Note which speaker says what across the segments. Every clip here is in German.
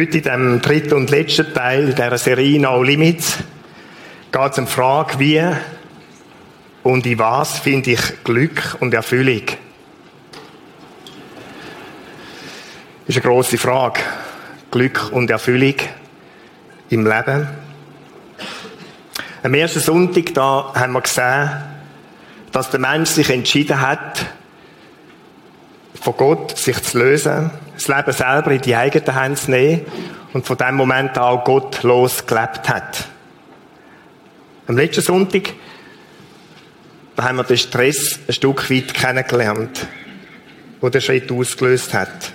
Speaker 1: Heute in dem dritten und letzten Teil dieser Serie No Limits geht es um die Frage, wie und in was finde ich Glück und Erfüllung? Das ist eine grosse Frage. Glück und Erfüllung im Leben. Am ersten Sonntag da haben wir gesehen, dass der Mensch sich entschieden hat, von Gott sich zu lösen, das Leben selber in die eigenen Hände zu nehmen und von dem Moment an auch gottlos gelebt hat. Am letzten Sonntag da haben wir den Stress ein Stück weit kennengelernt, wo der Schritt ausgelöst hat.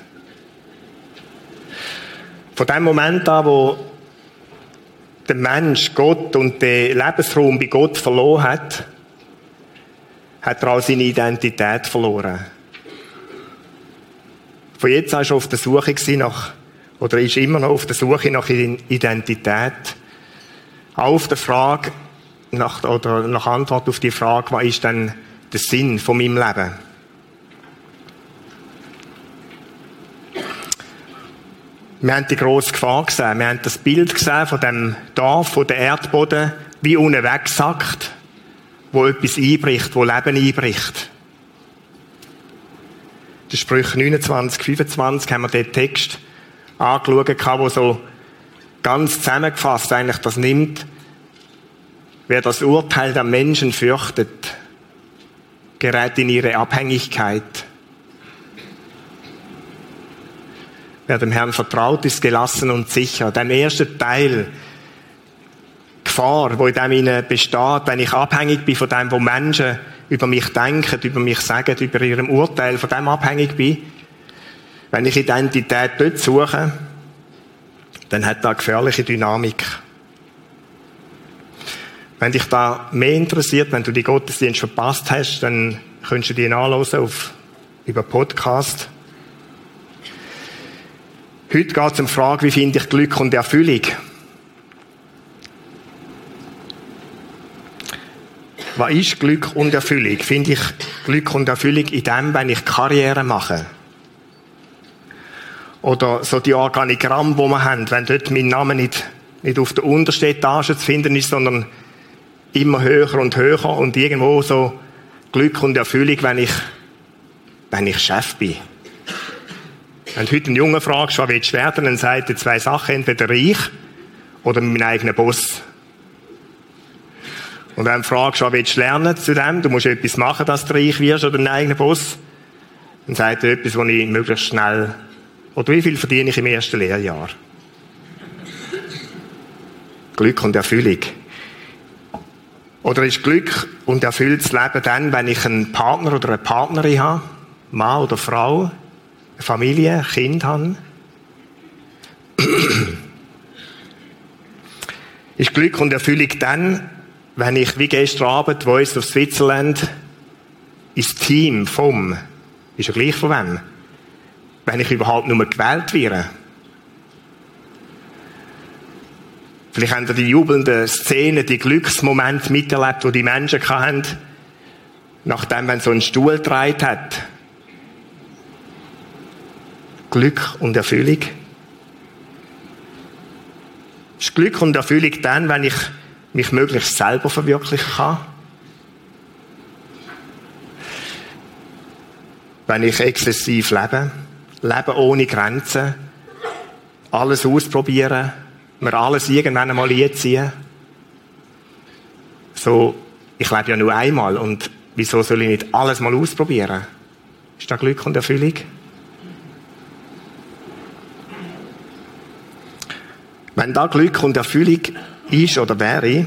Speaker 1: Von dem Moment an, wo der Mensch Gott und den Lebensraum bei Gott verloren hat, hat er auch seine Identität verloren. Von jetzt an war er auf der Suche nach, oder ist immer noch auf der Suche nach Identität. Auch auf der Frage, nach, oder nach Antwort auf die Frage, was ist denn der Sinn von meinem Leben? Wir haben die grosse Gefahr gesehen. Wir haben das Bild gesehen von dem Dorf, von der Erdboden, wie unten wegsackt, wo etwas einbricht, wo Leben einbricht. Der Sprüche 29, 25 haben wir den Text angeschaut, wo so ganz zusammengefasst eigentlich das nimmt. Wer das Urteil der Menschen fürchtet, gerät in ihre Abhängigkeit. Wer dem Herrn vertraut, ist gelassen und sicher. Der erste Teil, Gefahr, wo in dem besteht, wenn ich abhängig bin von dem, wo Menschen über mich denken, über mich sagen, über ihrem Urteil, von dem abhängig bin, wenn ich Identität dort suche, dann hat da gefährliche Dynamik. Wenn dich da mehr interessiert, wenn du die Gottesdienst verpasst hast, dann könntest du die nachlesen auf, über Podcast. Heute geht es um die Frage, wie finde ich Glück und Erfüllung? Was ist Glück und Erfüllung? Finde ich Glück und Erfüllung in dem, wenn ich Karriere mache? Oder so die Organigramm, wo wir haben, wenn dort mein Name nicht, nicht auf der untersten Etage zu finden ist, sondern immer höher und höher und irgendwo so Glück und Erfüllung, wenn ich, wenn ich Chef bin. Wenn du heute einen Jungen fragst, was willst du werden, dann sagt er zwei Sachen, entweder reich oder mein eigener Boss. Und wenn du fragst, was willst du lernen zu dem, du musst etwas machen, dass du reich wirst oder ein eigener Boss, dann sagt er etwas, was ich möglichst schnell, oder wie viel verdiene ich im ersten Lehrjahr? Glück und Erfüllung. Oder ist Glück und erfülltes Leben dann, wenn ich einen Partner oder eine Partnerin habe, Mann oder Frau, eine Familie, ein Kind habe? ist Glück und Erfüllung dann, wenn ich wie gestern Abend Voice of Switzerland ins Team vom, ist ja gleich von wem, wenn ich überhaupt nur gewählt werde. Vielleicht haben ihr die jubelnden Szenen, die Glücksmomente miterlebt, die die Menschen hatten, nachdem man so einen Stuhl gedreht hat. Glück und Erfüllung. Ist Glück und Erfüllung dann, wenn ich mich möglichst selber verwirklichen kann. Wenn ich exzessiv lebe, lebe ohne Grenzen, alles ausprobieren, mir alles irgendwann einmal einziehen. So, ich lebe ja nur einmal und wieso soll ich nicht alles mal ausprobieren? Ist das Glück und Erfüllung? Wenn da Glück und Erfüllung ist oder wäre,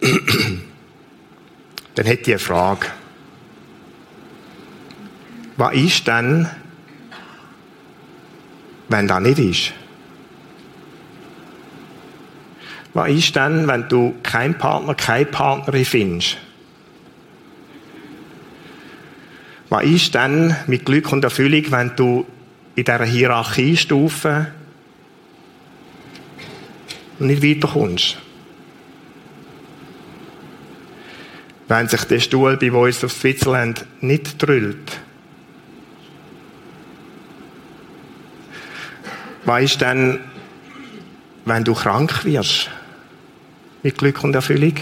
Speaker 1: dann hätte ich eine Frage. Was ist denn, wenn das nicht ist? Was ist denn, wenn du keinen Partner, keine Partnerin findest? Was ist denn mit Glück und Erfüllung, wenn du in dieser Hierarchiestufe nicht weiterkommst? Wenn sich der Stuhl bei Voice of Switzerland nicht drüllt. Was ist denn, wenn du krank wirst? Mit Glück und Erfüllung?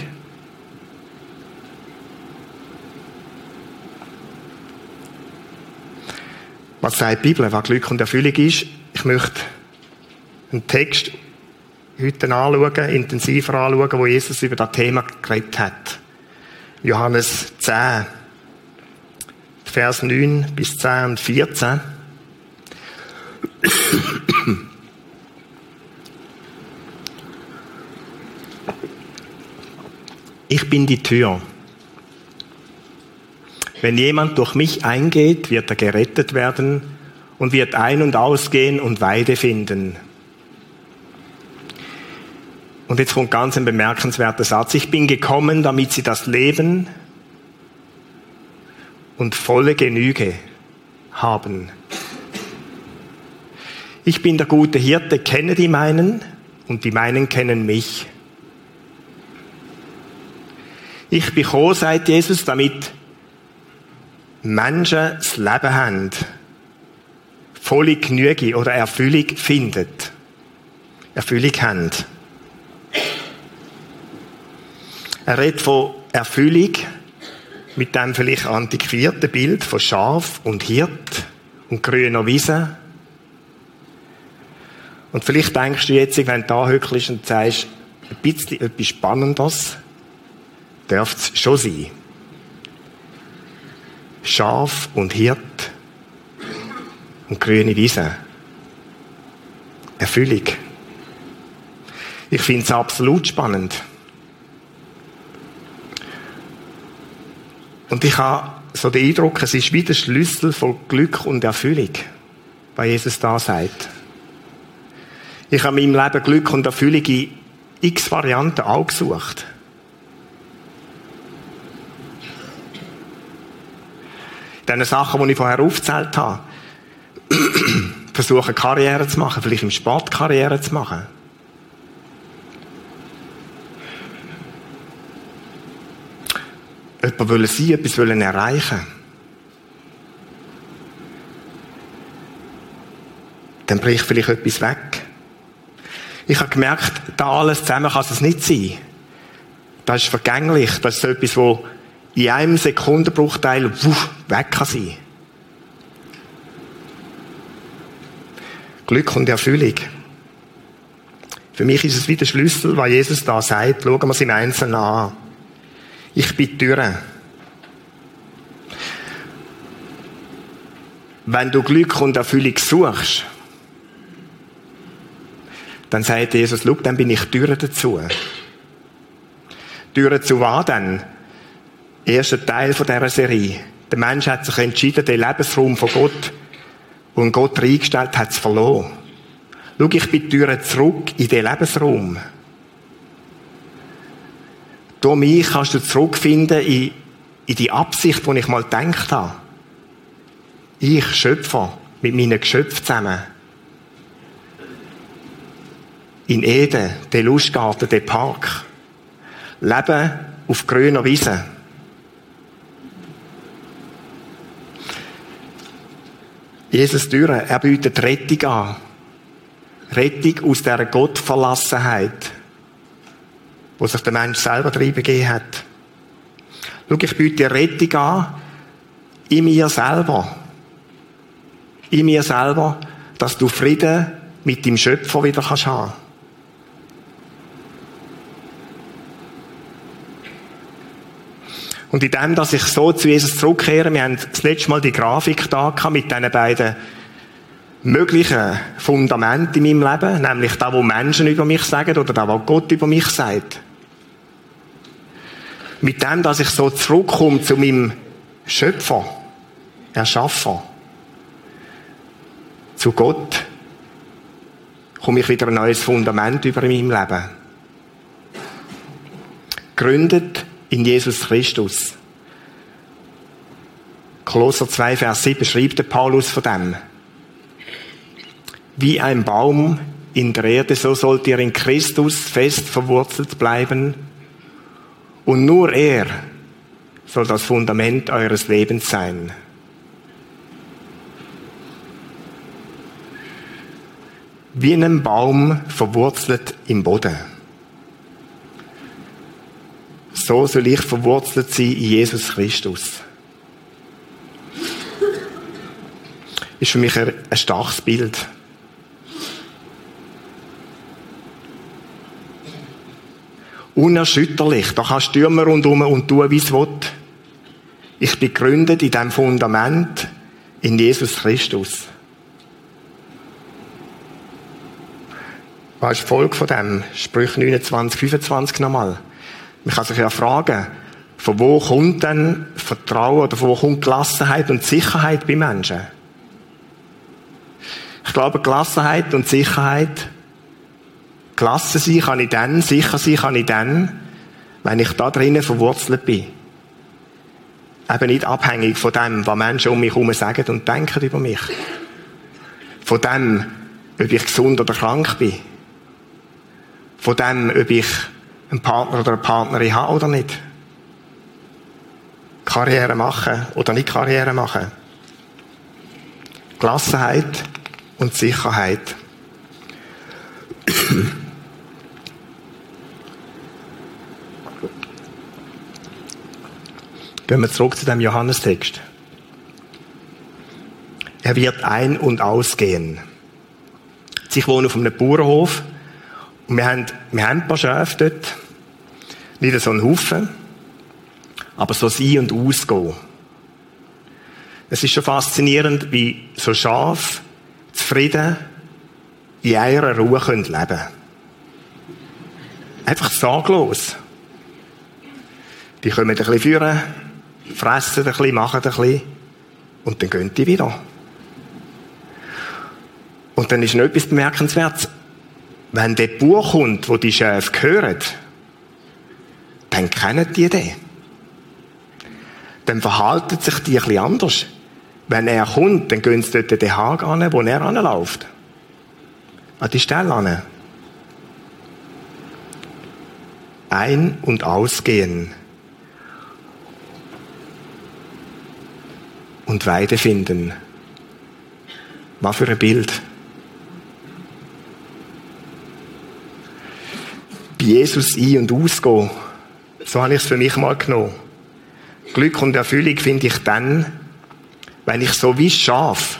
Speaker 1: Was sagt die Bibel, was Glück und Erfüllung ist? Ich möchte einen Text heute anschauen, intensiver anschauen, wo Jesus über das Thema geredet hat. Johannes 10, Vers 9 bis 10 und 14. Ich bin die Tür. Wenn jemand durch mich eingeht, wird er gerettet werden und wird ein- und ausgehen und Weide finden. Und jetzt kommt ganz ein bemerkenswerter Satz. Ich bin gekommen, damit sie das Leben und volle Genüge haben. Ich bin der gute Hirte, kenne die meinen und die meinen kennen mich. Ich bin gekommen, sagt Jesus, damit Menschen das Leben haben, volle Genüge oder Erfüllung findet. Erfüllung haben. Er redet von Erfüllung mit dem vielleicht antiquierten Bild von Schaf und Hirt und grüner Wiese. Und vielleicht denkst du jetzt, wenn du da hückelst und sagst, ein bisschen etwas Spannendes, darf es schon sein. Schaf und Hirt und grüne Wiese. Erfüllung. Ich finde es absolut spannend. Und ich habe so den Eindruck, es ist wie der Schlüssel von Glück und Erfüllung, was Jesus da sagt. Ich habe in meinem Leben Glück und Erfüllung in x Varianten auch gesucht. Diese Sachen, die ich vorher aufgezählt habe, versuchen Karriere zu machen, vielleicht im Sport Karriere zu machen. Jemand wollen sein, etwas wollen erreichen. Dann bricht vielleicht etwas weg. Ich habe gemerkt, da alles zusammen kann es nicht sein. Das ist vergänglich. Das ist etwas, wo in einem Sekundenbruchteil wuff, weg kann sein. Glück und Erfüllung. Für mich ist es wie der Schlüssel, was Jesus da sagt. Schauen wir es im Einzelnen an. Ich bin Tür. Wenn du Glück und Erfüllung suchst, dann sagt Jesus, schau, dann bin ich die Tür dazu. Tür zu was denn? Erster Teil dieser Serie. Der Mensch hat sich entschieden, den Lebensraum von Gott, den Gott reingestellt hat, zu verloren. Schau, ich bin die Tür zurück in den Lebensraum. Durch mich kannst du zurückfinden in, in die Absicht, die ich mal gedacht habe. Ich Schöpfer mit meinen Geschöpfen zusammen. In Eden, der Lustgarten, der Park. Leben auf grüner Wiese. Jesus Türe, er bietet Rettung an. Rettung aus dieser Gottverlassenheit wo sich der Mensch selber gegeben hat. Schau, ich biete Rettung an, in mir selber. In mir selber, dass du Frieden mit dem Schöpfer wieder kannst haben. Und in dem, dass ich so zu Jesus zurückkehre, wir haben das letzte Mal die Grafik da mit diesen beiden möglichen Fundamenten in meinem Leben, nämlich da, wo Menschen über mich sagen oder da, wo Gott über mich sagt mit dem, dass ich so zurückkomme zu meinem Schöpfer, Erschaffer, zu Gott, komme ich wieder ein neues Fundament über in meinem Leben. Gründet in Jesus Christus. Kolosser 2, Vers 7 schreibt der Paulus von dem. Wie ein Baum in der Erde, so sollt ihr in Christus fest verwurzelt bleiben und nur er soll das Fundament eures Lebens sein. wie ein Baum verwurzelt im Boden. So soll ich verwurzelt sein in Jesus Christus. Ist für mich ein, ein starkes Bild. Unerschütterlich. Da kannst du Stürme rundherum und tun, wie es will. Ich bin gegründet in diesem Fundament in Jesus Christus. Was ist die Folge von dem? Sprüch 29, 25 nochmal. Man kann sich ja fragen, von wo kommt denn Vertrauen oder von wo kommt Gelassenheit und Sicherheit bei Menschen? Ich glaube, Gelassenheit und Sicherheit, gelassen sein kann ich dann, sicher sein kann ich dann, wenn ich da drinnen verwurzelt bin. Eben nicht abhängig von dem, was Menschen um mich herum sagen und denken über mich. Von dem, ob ich gesund oder krank bin von dem, ob ich einen Partner oder eine Partnerin habe oder nicht. Karriere machen oder nicht Karriere machen. Gelassenheit und Sicherheit. Gehen wir zurück zu dem Johannestext. Er wird ein- und ausgehen. Ich wohne auf einem Bauernhof und wir haben, wir haben ein paar Schafe dort. Nicht so einen Haufen, aber so ein und ausgehen. Es ist schon faszinierend, wie so Schafe zufrieden in ihrer Ruhe leben können. Einfach sorglos. Die kommen ein bisschen führen, fressen ein bisschen, machen ein bisschen und dann gehen die wieder. Und dann ist noch etwas bemerkenswertes wenn der Bauer kommt, wo die Schafe gehören, dann kennen die den. Dann verhalten sich die ein bisschen anders. Wenn er kommt, dann gehen sie dort den Hag an, wo er anläuft. An die Stelle an. Ein- und ausgehen. Und Weide finden. Was für ein Bild. bei Jesus ein- und ausgehen. So habe ich es für mich mal genommen. Glück und Erfüllung finde ich dann, wenn ich so wie Schaf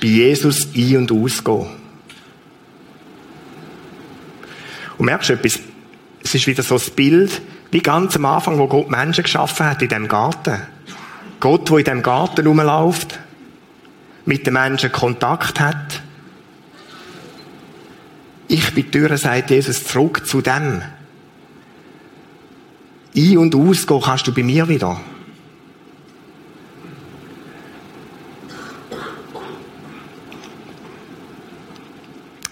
Speaker 1: bei Jesus ein- und ausgehe. Und merkst du etwas? Es ist wieder so das Bild, wie ganz am Anfang, wo Gott Menschen geschaffen hat in dem Garten. Gott, wo in dem Garten rumläuft, mit den Menschen Kontakt hat, ich bin die Tür, sagt Jesus, zurück zu dem. Ein- und ausgehen kannst du bei mir wieder.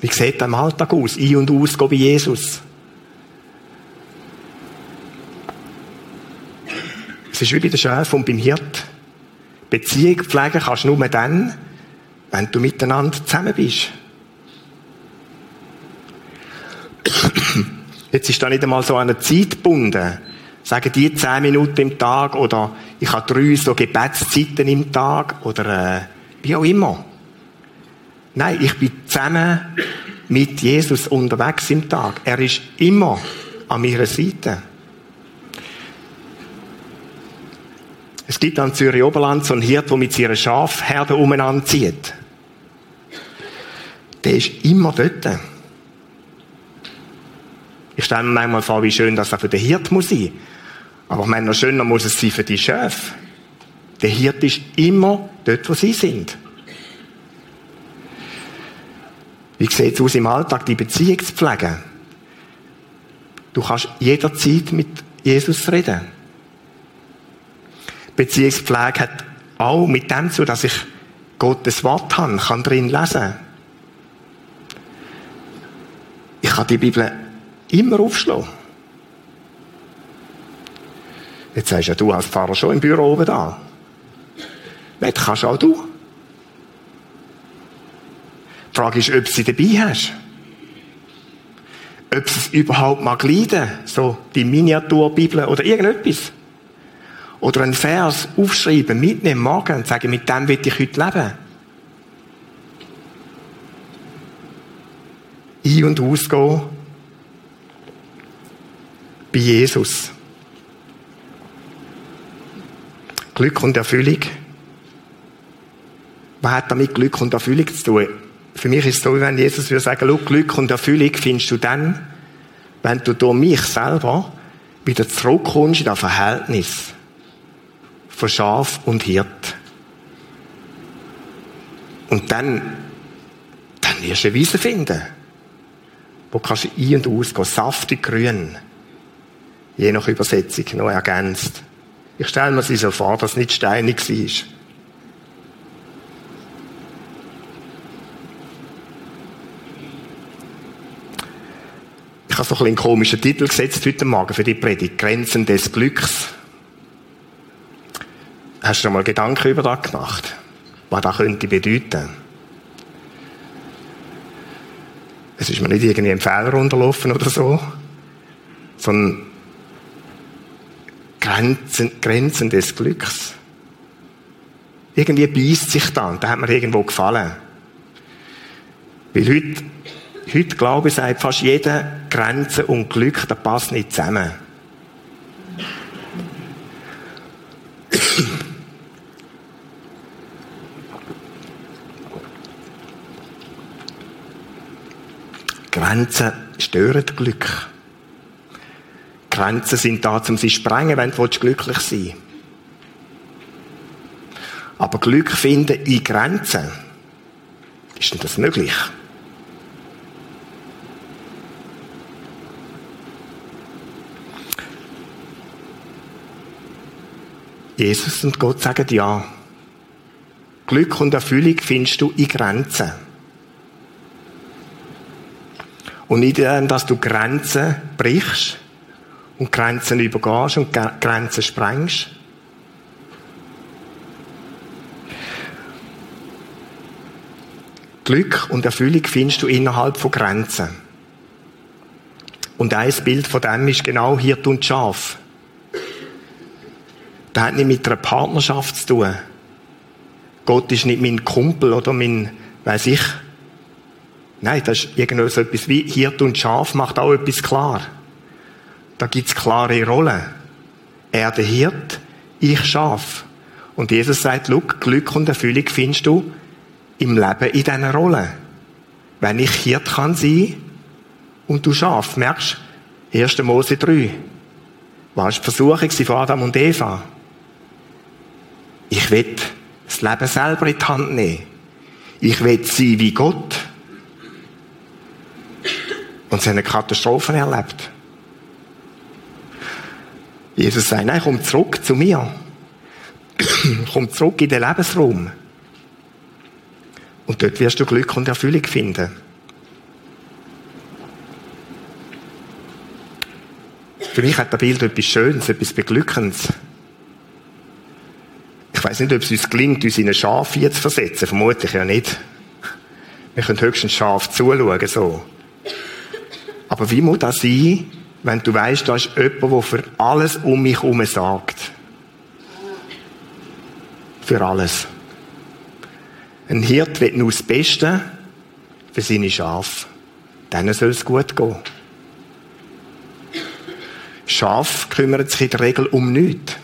Speaker 1: Wie sieht das im Alltag aus? Ein- und ausgehen bei Jesus. Es ist wie bei der Schäfer und beim Hirt. Beziehung pflegen kannst du nur dann, wenn du miteinander zusammen bist. Jetzt ist da nicht einmal so eine Zeit gebunden. Sagen die zehn Minuten im Tag oder ich habe drei so Gebetszeiten im Tag oder äh, wie auch immer. Nein, ich bin zusammen mit Jesus unterwegs im Tag. Er ist immer an meiner Seite. Es gibt an Zürich Oberland so einen Hirt, der mit seiner Schafherde umeinander zieht. Der ist immer dort. Ich stelle mir manchmal vor, wie schön das auch für den Hirt muss sein. Aber ich meine, noch schöner muss es sein für die Schafe. Der Hirt ist immer dort, wo sie sind. Wie sieht es aus im Alltag, die Beziehung zu pflegen? Du kannst jederzeit mit Jesus reden. Beziehungspflege hat auch mit dem zu, dass ich Gottes Wort habe, kann drin lesen. Ich kann die Bibel immer aufschlagen. Jetzt sagst ja du als Pfarrer schon im Büro oben da. Das kannst auch du. Die Frage ist, ob du sie dabei hast. Ob sie es überhaupt mal leiden, so die Miniaturbibel oder irgendetwas. Oder einen Vers aufschreiben, mitnehmen, morgen und sagen, mit dem will ich heute leben. ein- und ausgehen bei Jesus. Glück und Erfüllung. Was hat damit Glück und Erfüllung zu tun? Für mich ist es so, wenn Jesus würde sagen, Glück und Erfüllung findest du dann, wenn du durch mich selber wieder zurückkommst in das Verhältnis von Schaf und Hirt. Und dann, dann wirst du eine Wiese finden, wo kannst du ein- und ausgehen, saftig grün, je nach Übersetzung noch ergänzt. Ich stelle mir sie so vor, dass es nicht steinig war. Ich habe so einen komischen Titel gesetzt heute Morgen für die Predigt. Grenzen des Glücks. Hast du schon mal Gedanken über das gemacht? Was das könnte bedeuten? Es ist mir nicht irgendwie ein Fehler unterlaufen oder so, sondern Grenzen, Grenzen des Glücks. Irgendwie beißt sich dann, da hat mir irgendwo gefallen. Weil heute, heute glaube ich, sagt fast jeder, Grenzen und Glück, das passt nicht zusammen. Grenzen stören Glück. Grenzen sind da, um sie zu sprengen, wenn du glücklich sein willst. Aber Glück finden in Grenzen, ist denn das möglich? Jesus und Gott sagen ja. Glück und Erfüllung findest du in Grenzen. Und nicht dass du Grenzen brichst und Grenzen übergehst und Grenzen sprengst. Glück und Erfüllung findest du innerhalb von Grenzen. Und ein Bild von dem ist genau Hirt und Schaf. Das hat nicht mit einer Partnerschaft zu tun. Gott ist nicht mein Kumpel oder mein, weiß ich. Nein, das ist irgendwie so etwas wie Hirt und Schaf macht auch etwas klar. Da gibt's klare Rollen. Er der Hirt, ich Schaf. Und Jesus sagt, Look, Glück und Erfüllung findest du im Leben in diesen Rollen. Wenn ich Hirt kann sein und du Schaf, merkst du, 1. Mose 3. Was die Versuchung von Adam und Eva? Ich will das Leben selber in die Hand nehmen. Ich will sein wie Gott. Und sie haben Katastrophen erlebt. Jesus sagt, nein, komm zurück zu mir. komm zurück in den Lebensraum. Und dort wirst du Glück und Erfüllung finden. Für mich hat das Bild etwas Schönes, etwas Beglückendes. Ich weiß nicht, ob es uns gelingt, uns in ein Schaf zu versetzen. Vermutlich ja nicht. Wir können höchstens scharf zuschauen, so. Aber wie muss das sein, wenn du weißt, da ist jemand, der für alles um mich herum sagt? Für alles. Ein Hirt will nur das Beste für seine Schafe. Denen soll es gut gehen. Schaf kümmert sich in der Regel um nichts.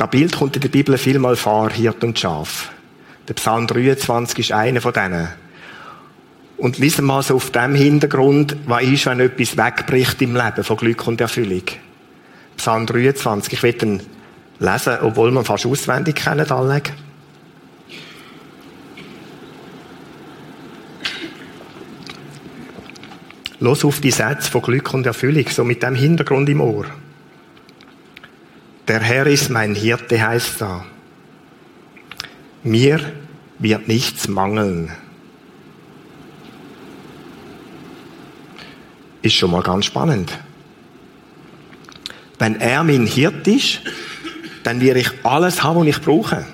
Speaker 1: Das Bild kommt in der Bibel vielmal vor, Hirt und Schaf. Der Psalm 23 ist einer von denen. Und lesen mal so auf dem Hintergrund, was ist, wenn etwas wegbricht im Leben von Glück und Erfüllung. Psalm 23, ich will ihn lesen, obwohl man fast auswendig kennt, alle. Los auf die Sätze von Glück und Erfüllung, so mit dem Hintergrund im Ohr. Der Herr ist mein Hirte, heißt da. Mir wird nichts mangeln. Ist schon mal ganz spannend. Wenn er mein Hirt ist, dann werde ich alles haben, was ich brauche.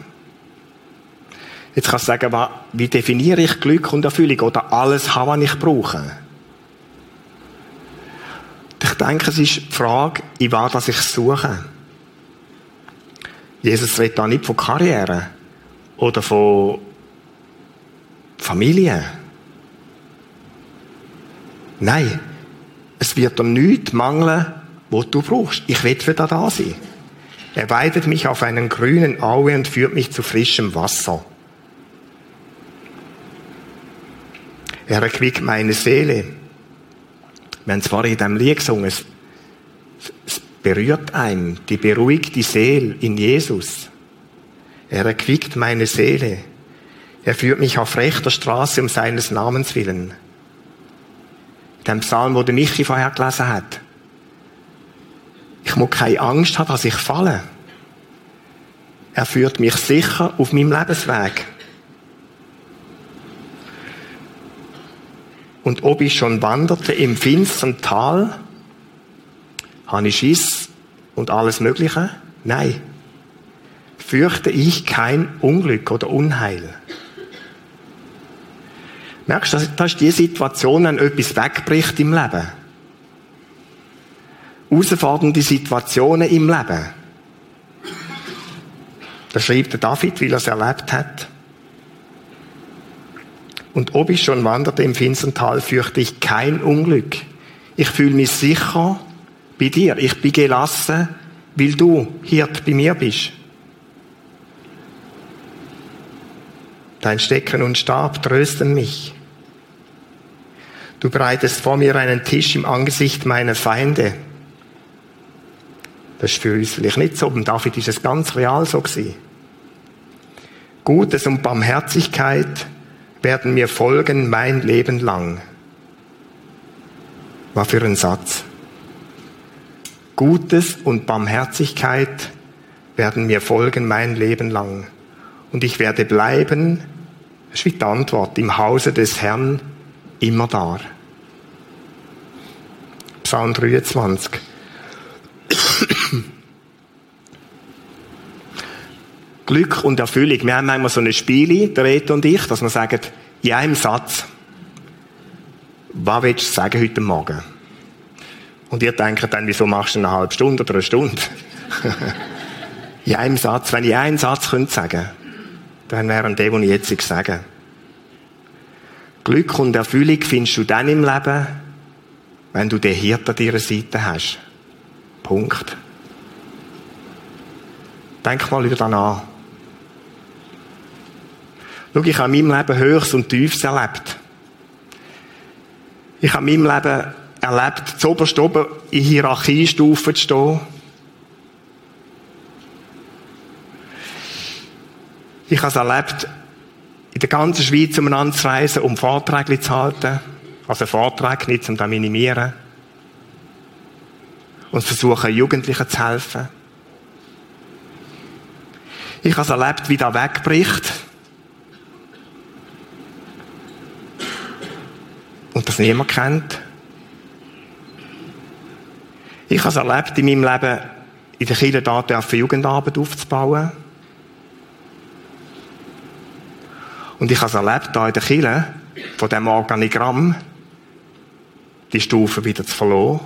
Speaker 1: Jetzt kannst du sagen, wie definiere ich Glück und Erfüllung oder alles haben, was ich brauche? Ich denke, es ist die Frage, in was ich suche. Jesus redet da nicht von Karriere oder von Familie. Nein, es wird dir nichts mangeln, was du brauchst. Ich will für da sein. Er weidet mich auf einen grünen Aue und führt mich zu frischem Wasser. Er erquickt meine Seele. Wir haben vorhin in diesem Lied gesungen. Berührt einen, die beruhigt die Seele in Jesus. Er erquickt meine Seele. Er führt mich auf rechter Straße um seines Namens willen. Dem Psalm, wo der Michi vorher gelesen hat. Ich muss keine Angst haben, dass ich falle. Er führt mich sicher auf meinem Lebensweg. Und ob ich schon wanderte im finstern Tal, habe ich Schiss und alles Mögliche? Nein. Fürchte ich kein Unglück oder Unheil. Merkst du, das ist die Situation, wenn etwas wegbricht im Leben. Herausfordernde Situationen im Leben. Da schreibt der David, weil er es erlebt hat. Und ob ich schon wanderte im finstern Tal, fürchte ich kein Unglück. Ich fühle mich sicher bei dir. Ich bin gelassen, weil du Hirt bei mir bist. Dein Stecken und Stab trösten mich. Du bereitest vor mir einen Tisch im Angesicht meiner Feinde. Das ist für uns vielleicht nicht so, beim David ist es ganz real so gewesen. Gutes und Barmherzigkeit werden mir folgen mein Leben lang. War für ein Satz. Gutes und Barmherzigkeit werden mir folgen mein Leben lang. Und ich werde bleiben, das ist wie die Antwort, im Hause des Herrn immer da. Psalm 23. Glück und Erfüllung. Wir haben manchmal so ein Spiel, der Reto und ich, dass wir sagen, in einem Satz, was willst du sagen heute Morgen? Und ihr denkt dann, wieso machst du eine halbe Stunde oder eine Stunde? in einem Satz, wenn ich einen Satz könnte sagen, dann wäre der, den ich jetzt sage. Glück und Erfüllung findest du dann im Leben, wenn du den Hirt an deiner Seite hast. Punkt. Denk mal über das an. Schau, ich habe in meinem Leben Höchst und Tiefes erlebt. Ich habe in meinem Leben erlebt, zu oberst oben in Hierarchiestufen zu stehen. Ich habe es erlebt, in der ganzen Schweiz umeinander zu reisen, um Vorträge zu halten. Also Vorträge nicht, um das minimieren. Und versuchen, Jugendlichen zu helfen. Ich habe es erlebt, wie das wegbricht. Und das niemand kennt. Ich habe es erlebt, in meinem Leben in der Kirche da für Jugendarbeit aufzubauen. Und ich habe es erlebt, da in der Kirche, von diesem Organigramm, die Stufe wieder zu verloren.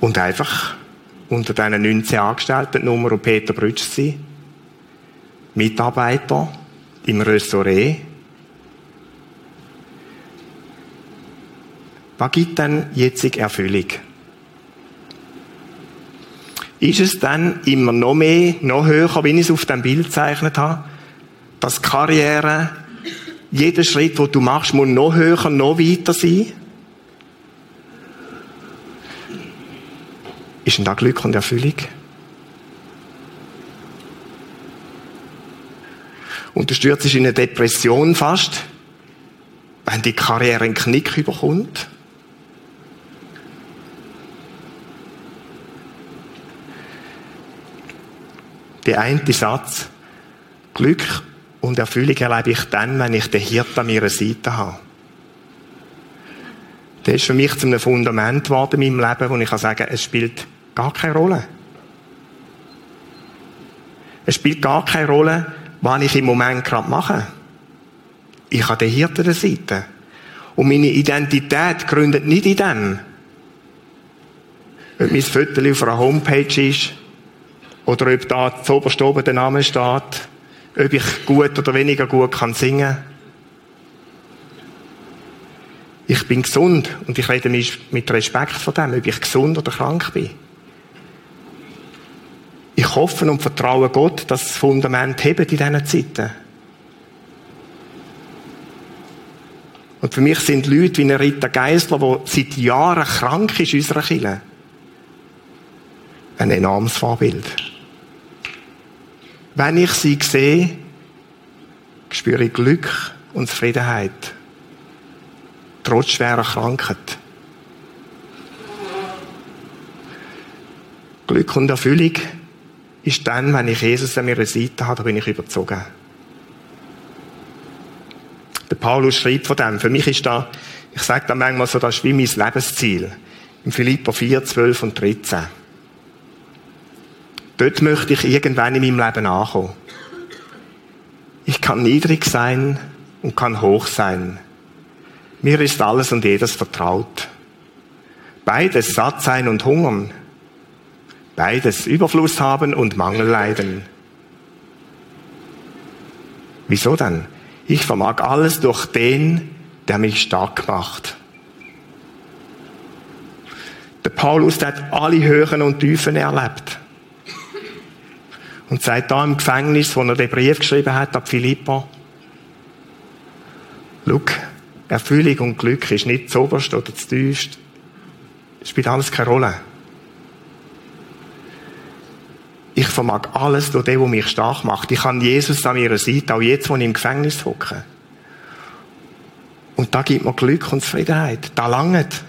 Speaker 1: Und einfach unter diesen 19 Angestellten Nummer Peter Brütschsi, Mitarbeiter im Restaurant. Was gibt denn jetzige Erfüllung? Ist es dann immer noch mehr, noch höher, wie ich es auf dem Bild gezeichnet habe, dass Karriere, jeder Schritt, den du machst, muss noch höher, noch weiter sein? Ist denn da Glück und Erfüllung? Und du stürzt in eine Depression fast, wenn die Karriere einen Knick überkommt. Der eine Satz, Glück und Erfüllung erlebe ich dann, wenn ich den Hirt an meiner Seite habe. Der ist für mich zu einem Fundament geworden in meinem Leben, wo ich kann sagen, es spielt gar keine Rolle. Es spielt gar keine Rolle, was ich im Moment gerade mache. Ich habe den Hirt an der Seite. Und meine Identität gründet nicht in dem. Wenn mein Foto auf einer Homepage ist, Oder ob da zu oberst oben der Name steht, ob ich gut oder weniger gut kann singen. Ich bin gesund und ich rede mit Respekt von dem, ob ich gesund oder krank bin. Ich hoffe und vertraue Gott, dass das Fundament hebt in diesen Zeiten. Und für mich sind Leute wie ein Rita Geisler, der seit Jahren krank ist unserer Kirche, ein enormes Vorbild. Wenn ich sie sehe, spüre ich Glück und Zufriedenheit. Trotz schwerer Krankheit. Glück und Erfüllung ist dann, wenn ich Jesus an meiner Seite habe, da bin ich überzogen. Der Paulus schreibt von dem. Für mich ist da, ich sage da manchmal so, das ist wie mein Lebensziel. Im Philippa 4, 12 und 13. Dort möchte ich irgendwann in meinem Leben ankommen. Ich kann niedrig sein und kann hoch sein. Mir ist alles und jedes vertraut. Beides satt sein und hungern. Beides Überfluss haben und Mangel leiden. Wieso denn? Ich vermag alles durch den, der mich stark macht. Der Paulus der hat alle Höhen und Tiefen erlebt. Und seit da im Gefängnis, wo er den Brief geschrieben hat an Philippa, schau, Erfüllung und Glück ist nicht zu oberst oder zu tiefst. Spielt alles keine Rolle. Ich vermag alles durch den, der mich stark macht. Ich kann Jesus an meiner Seite, auch jetzt, wo ich im Gefängnis hocke. Und da gibt mir Glück und Zufriedenheit. Da langt.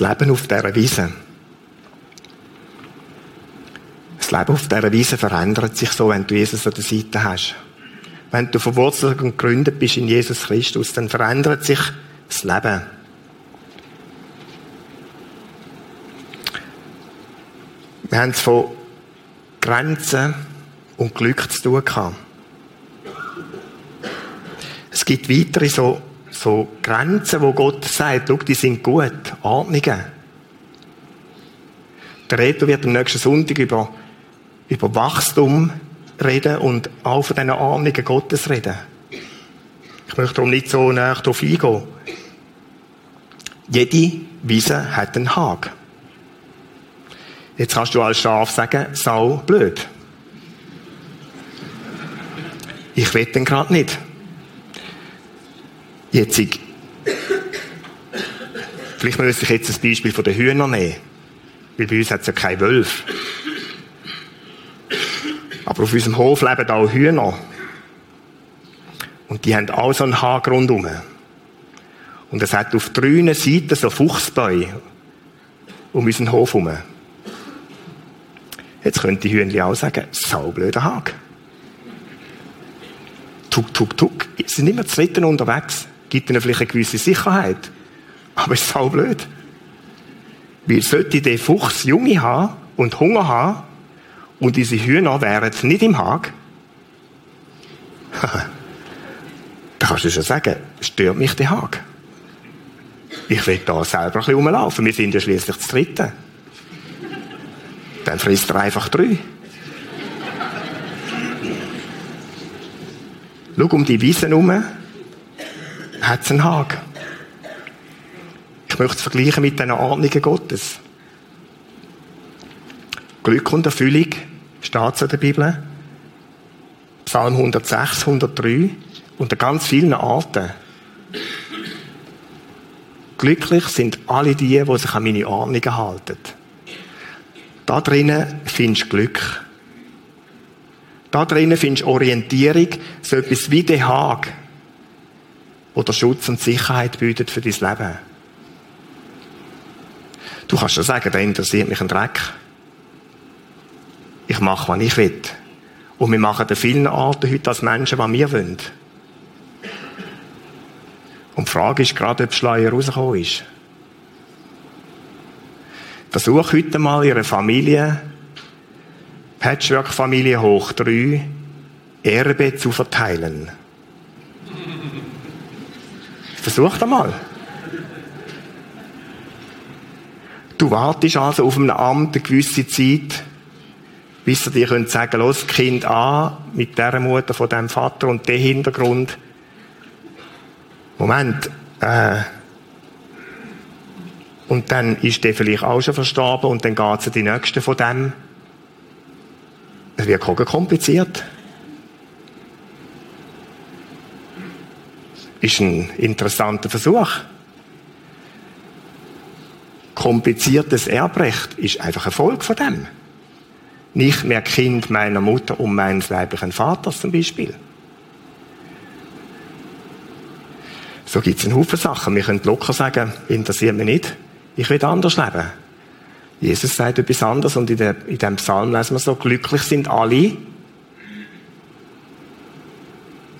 Speaker 1: Das Leben auf dieser Wiese. Das Leben auf dieser Wiese verändert sich so, wenn du Jesus an der Seite hast. Wenn du verwurzelt und gegründet bist in Jesus Christus, dann verändert sich das Leben. Wir haben es von Grenzen und Glück zu tun gehabt. Es gibt weitere so, so Grenzen, wo Gott sagt, schau, die sind gut, Ordnungen. Der Reto wird am nächsten Sonntag über, über Wachstum reden und auch von diesen Ahnungen Gottes reden. Ich möchte darum nicht so näher darauf eingehen. Jede Wiese hat einen Haken. Jetzt kannst du als Schaf sagen, sau blöd. Ich will den gerade nicht. Jetzt, ich, vielleicht müsste ich jetzt ein Beispiel von den Hühnern nehmen. Weil bei uns hat es ja keine Wölfe. Aber auf unserem Hof leben auch Hühner. Und die haben auch so einen Hag rundherum. Und es hat auf drei Seiten so Fuchsbäume um unseren Hof herum. Jetzt könnte die Hühnchen auch sagen, saublöder Hag. Tuk, tuk, tuk. Sie sind immer zu dritten unterwegs. Gibt ihnen vielleicht eine gewisse Sicherheit. Aber es ist saublöd. Weil sollte der Fuchs Junge haben und Hunger haben, und diese Hühner wären nicht im Hag, da kannst du schon sagen, stört mich der Hag. Ich will da selber ein bisschen rumlaufen. Wir sind ja schließlich das Dritte. Dann frisst er einfach drei. Schau um die Wiese herum, hat es einen Hag. Ich möchte es vergleichen mit den Ordnungen Gottes. Glück und Erfüllung steht in der Bibel. Psalm 106, 103 unter ganz vielen Arten. Glücklich sind alle die, die sich an meine Ordnungen halten. Da drinnen findest du Glück. Da drinnen findest du Orientierung, so etwas wie der Hag, oder Schutz und Sicherheit bietet für dein Leben. Du kannst schon sagen, da interessiert mich ein Dreck. Ich mache, was ich will. Und wir machen an vielen Arten heute als Menschen, was wir wollen. Und die Frage ist gerade, ob Schleier rausgekommen ist. Versuch heute mal Ihre Familie, Patchwork-Familie hoch drei, Erbe zu verteilen. Versuch mal. Du wartest also auf einem Amt eine gewisse Zeit, bis sie dir können sagen, los, Kind A, mit der Mutter von deinem Vater und dem Hintergrund. Moment, äh, und dann ist der vielleicht auch schon verstorben und dann geht es die Nächste von dem. Es wird kompliziert. Ist ein interessanter Versuch. Kompliziertes Erbrecht ist einfach ein Folge von dem. Nicht mehr Kind meiner Mutter und meines leiblichen Vaters zum Beispiel. So gibt es einen Haufen Sachen. Wir können locker sagen, interessiert mich nicht. Ich will anders leben. Jesus sagt etwas anderes und in, der, dem Psalm lesen wir so, glücklich sind alle,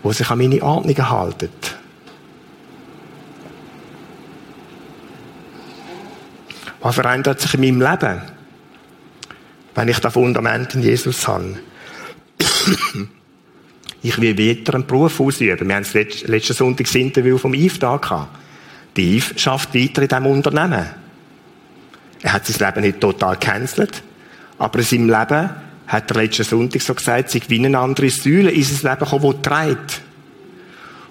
Speaker 1: wo sich an meine Ordnungen halten. Was verändert sich in meinem Leben, wenn ich das Fundament in Jesus habe? ich will weiter einen Beruf ausüben. Wir haben das letzten Sonntag das Interview vom Yves da gehabt. Die Yves schafft weiter in diesem Unternehmen. Er hat sein Leben nicht total gecancelt, aber in seinem Leben hat er letzten Sonntag so gesagt, sie eine andere Säule in sein Leben gekommen, die trägt.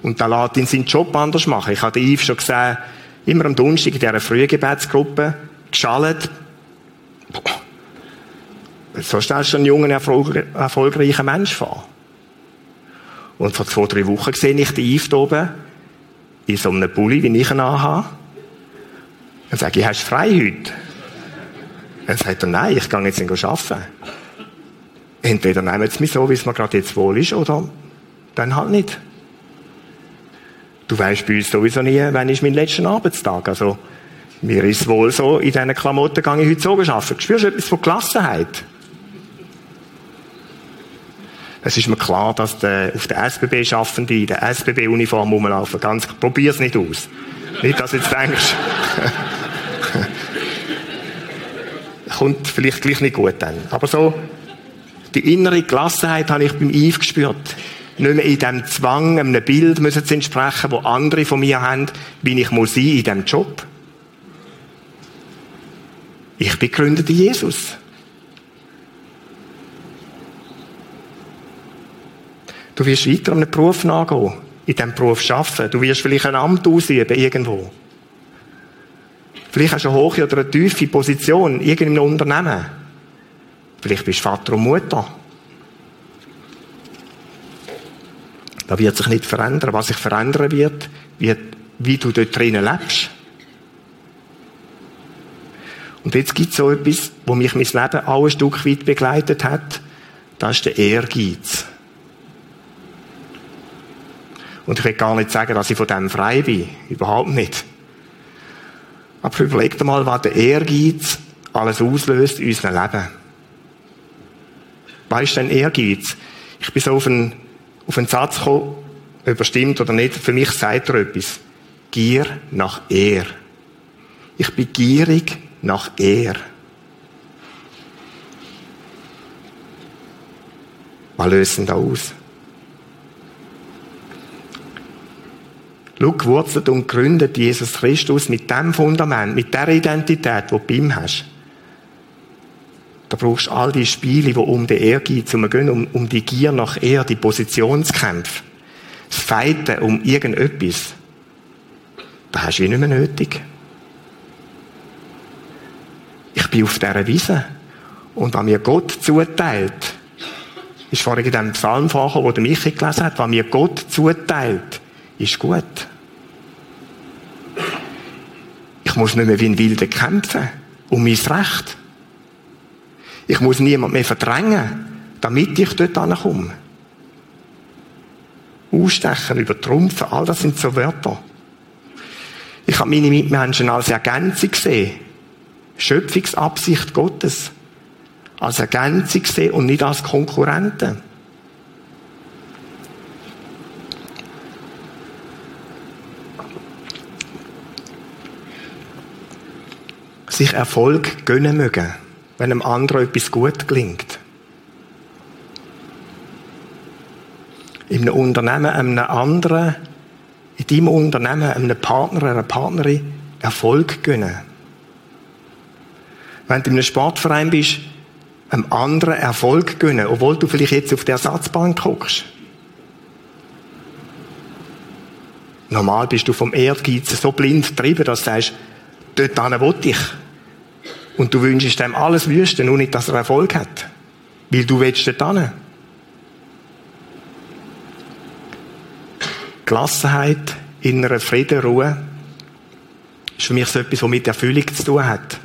Speaker 1: Und da lässt ihn seinen Job anders machen. Ich habe den Yves schon gesehen, immer am Donnerstag in dieser frühen Gebetsgruppe, geschallt. So stellst du einen jungen, erfolgreichen Mensch vor. Und vor zwei, drei Wochen sehe ich den Yves oben in so einem Pulli, wie ich ihn anhabe. Dann sage ich, hast du frei heute? Dann sagt er, nein, ich gehe jetzt nicht arbeiten. Entweder nehmen sie mich so, wie es mir gerade jetzt wohl ist, oder dann halt nicht. Du weißt bei uns sowieso nie, wann ist mein letzter Arbeitstag. Also, mir ist wohl so, in diesen Klamotten gehe ich heute so arbeiten. Spürst du etwas von Gelassenheit? Es ist mir klar, dass der, auf der SBB Schaffende in der SBB-Uniform rumlaufen. Ganz, probier's nicht aus. Nicht, dass du jetzt denkst, kommt vielleicht gleich nicht gut dann. Aber so, die innere Gelassenheit habe ich beim Yves gespürt. Nicht mehr in dem Zwang, einem Bild müssen zu entsprechen, wo andere von mir haben, wie ich muss sein in diesem Job. Ich in Jesus. Du wirst weiter einem Beruf nachgehen, in diesem Beruf arbeiten. Du wirst vielleicht ein Amt ausüben irgendwo. Vielleicht hast du eine hohe oder eine tiefe Position in irgendeinem Unternehmen. Vielleicht bist du Vater und Mutter. Da wird sich nicht verändern. Was sich verändern wird, wird, wie du dort drinnen lebst. Und jetzt gibt es so etwas, wo mich mein Leben auch ein Stück weit begleitet hat. Das ist der Ehrgeiz. Und ich will gar nicht sagen, dass ich von dem frei bin. Überhaupt nicht. Aber überleg dir mal, was der Ehrgeiz alles auslöst in unserem Leben. Was ist denn Ehrgeiz? Ich bin so auf einen, auf einen Satz gekommen, ob er stimmt oder nicht. Für mich sagt er etwas. Gier nach Ehr. Ich bin gierig nach Ehr. Was löst denn da aus? Schau, gewurzelt und gegründet Jesus Christus mit dem Fundament, mit der Identität, die du bei ihm hast. Da brauchst du all die Spiele, die um den Ehrgeiz gehen, um, um die Gier nach Ehr, die Positionskämpfe, das Feiten um irgendetwas. Da hast du wie nicht mehr nötig. Ich bin auf dieser Wiese. Und was mir Gott zuteilt, ist vorhin in dem Psalm vorgekommen, der Michi gelesen hat, was mir Gott zuteilt, ist gut. Ich muss nicht mehr wie ein Wilder kämpfen um mein Recht. Ich muss niemand mehr verdrängen, damit ich dort ankomme. Ausstechen, übertrumpfen, all das sind so Wörter. Ich habe meine Mitmenschen als Ergänzung gesehen. Schöpfungsabsicht Gottes. Als Ergänzung gesehen und nicht als Konkurrenten. sich Erfolg gönnen mögen, wenn einem anderen etwas gut gelingt. in einem Unternehmen einem anderen, in deinem Unternehmen einem Partner, einer Partnerin Erfolg gönnen. Wenn du in einem Sportverein bist, einem anderen Erfolg gönnen, obwohl du vielleicht jetzt auf der Ersatzbank guckst. Normal bist du vom Ehrgeiz so blind getrieben, dass du sagst, dort will ich. Und du wünschst dem alles Wüste, nur nicht, dass er Erfolg hat. Weil du willst dort hin. Gelassenheit, innerer Frieden, Ruhe, ist für mich so etwas, was mit Erfüllung zu tun hat.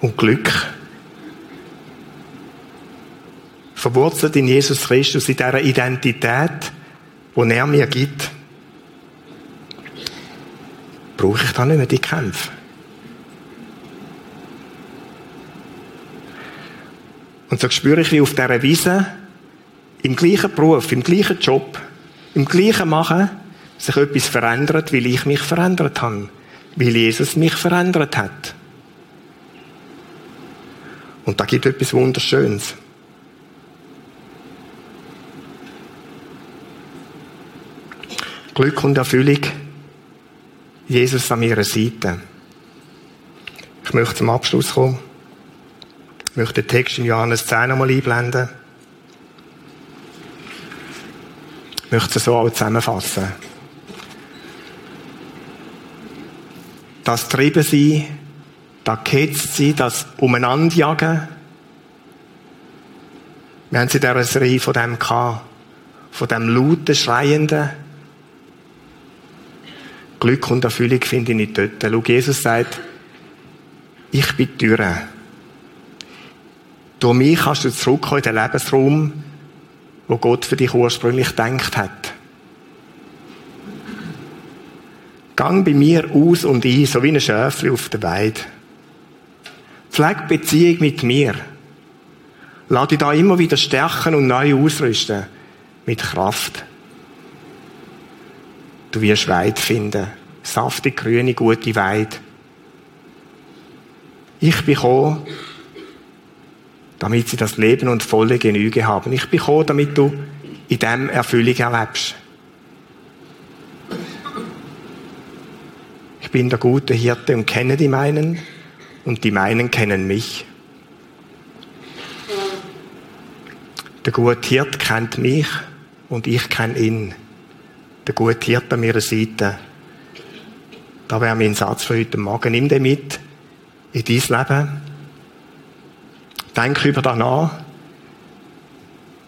Speaker 1: Und Glück. Verwurzelt in Jesus Christus, in dieser Identität, die er mir gibt, brauche ich dann nicht mehr die Kämpfe. Und so spüre ich, wie auf dieser Wiese, im gleichen Beruf, im gleichen Job, im gleichen Machen, sich etwas verändert, weil ich mich verändert habe. Weil Jesus mich verändert hat. Und da gibt etwas Wunderschönes. Glück und Erfüllung. Jesus an meiner Seite. Ich möchte zum Abschluss kommen. Ich möchte den Text in Johannes 10 nochmal einblenden. Ich möchte es so auch zusammenfassen. Das Treiben sein, das Ketzt sein, das Umeinanderjagen. Wir haben sie in dieser Serie von dem gehabt. Von dem lauten, schreienden. Glück und Erfüllung finde ich nicht dort. Schau, Jesus sagt, ich bin die Tür. Durch mich kannst du zurückkommen in den Lebensraum, wo Gott für dich ursprünglich gedacht hat. Gang bei mir aus und ein, so wie ein Schäfchen auf der Weide. Pfleg Beziehung mit mir. Lass dich da immer wieder stärken und neu ausrüsten. Mit Kraft. Du wirst Weid finden. Saftig, grüne, gute Weide. Ich bin gekommen, damit sie das Leben und volle Genüge haben. Ich bin gekommen, damit du in dem Erfüllung erlebst. Ich bin der gute Hirte und kenne die meinen und die meinen kennen mich. Der gute Hirte kennt mich und ich kenne ihn. Der gute Hirte an meiner Seite. Da wäre mein Satz für heute Morgen. Nimm den mit in dein Leben Denke über das nach.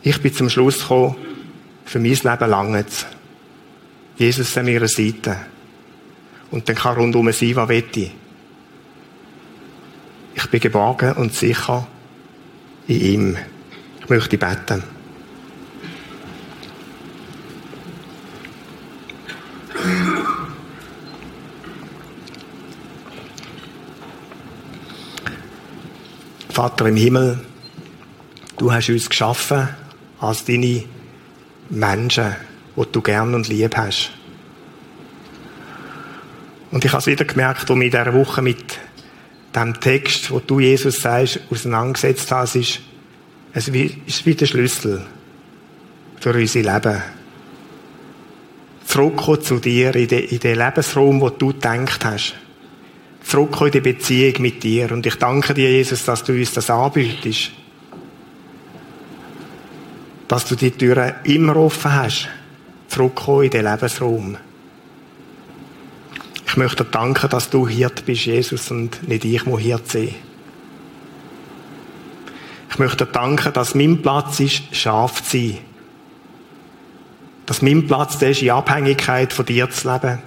Speaker 1: Ich bin zum Schluss gekommen, für mein Leben lange Jesus an meiner Seite. Und dann kann rundum sein, was will ich. Bin geborgen und sicher in ihm. Ich möchte beten. Vater im Himmel, du hast uns geschaffen als deine Menschen, die du gern und lieb hast. Und ich habe es wieder gemerkt, als ich in dieser Woche mit dem Text, wo du Jesus sagst, auseinandergesetzt hast, ist, es ist wie der Schlüssel für unser Leben. Zurückkommen zu dir in den, in den Lebensraum, wo du gedacht hast zurück in die Beziehung mit dir. Und ich danke dir, Jesus, dass du uns das anbietest. Dass du die Türen immer offen hast. Zurückkommen in den Lebensraum. Ich möchte dir danken, dass du Hirt bist, Jesus, und nicht ich muss Hirt sein. Ich möchte dir danken, dass mein Platz ist, scharf zu sein. Dass mein Platz ist, in Abhängigkeit von dir zu leben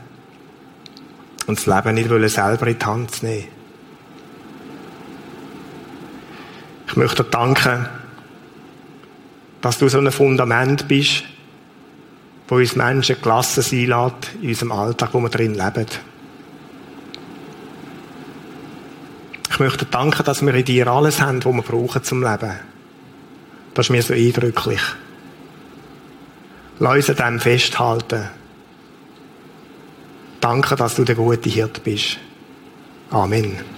Speaker 1: und das Leben nicht selber in die Hand zu nehmen. Ich möchte dir danken, dass du so ein Fundament bist, wo uns Menschen gelassen sein lässt in unserem Alltag, wo wir drin leben. Ich möchte danken, dass wir in dir alles haben, was wir brauchen zum Leben. Das ist mir so eindrücklich. Lass uns dem festhalten. Danke, dass du der gute Hirt bist. Amen.